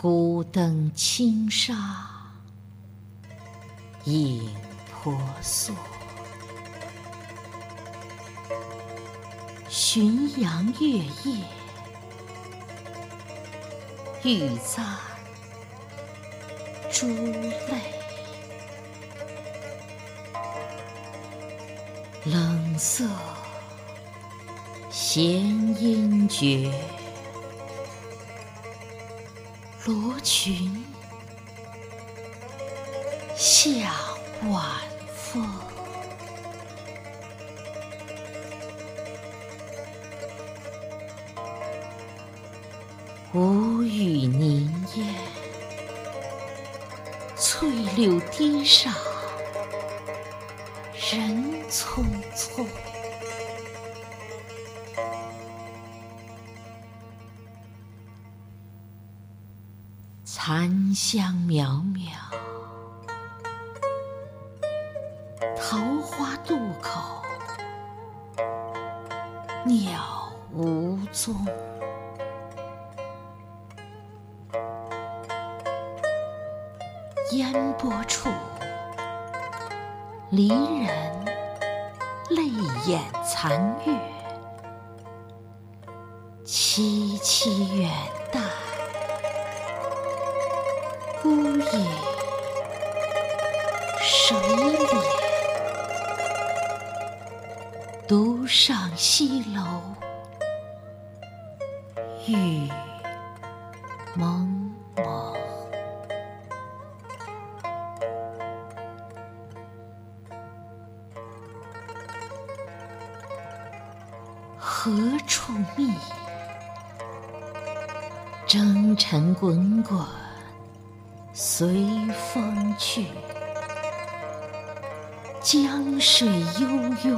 孤灯轻纱，影婆娑。浔阳月夜，玉簪珠泪。冷色弦音绝，罗裙下晚风。无语凝噎，翠柳堤上。人匆匆，残香渺渺，桃花渡口，鸟无踪。烟波处。离人泪眼残月，凄凄远道，孤影谁怜？独上西楼，雨蒙蒙。何处觅？征尘滚滚，随风去。江水悠悠，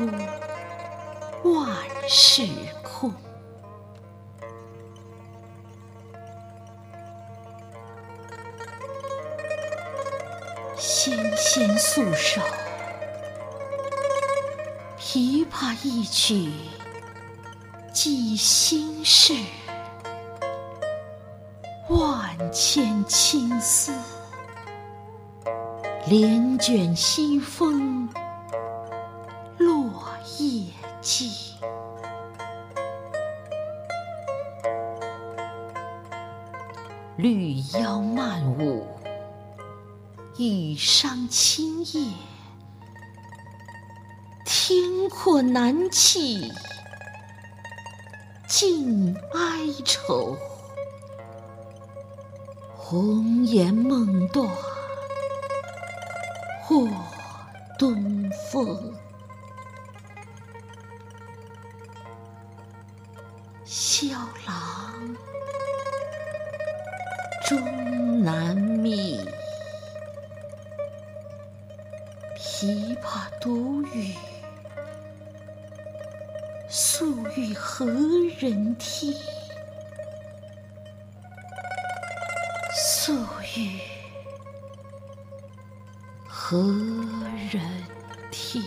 万事空。纤纤素手，琵琶一曲。寄心事，万千青丝，帘卷西风，落叶尽。绿腰漫舞，羽裳轻曳，天阔难弃。尽哀愁，红颜梦断，或东风。萧郎终难觅，琵琶独语。诉与何人听？素玉何人替？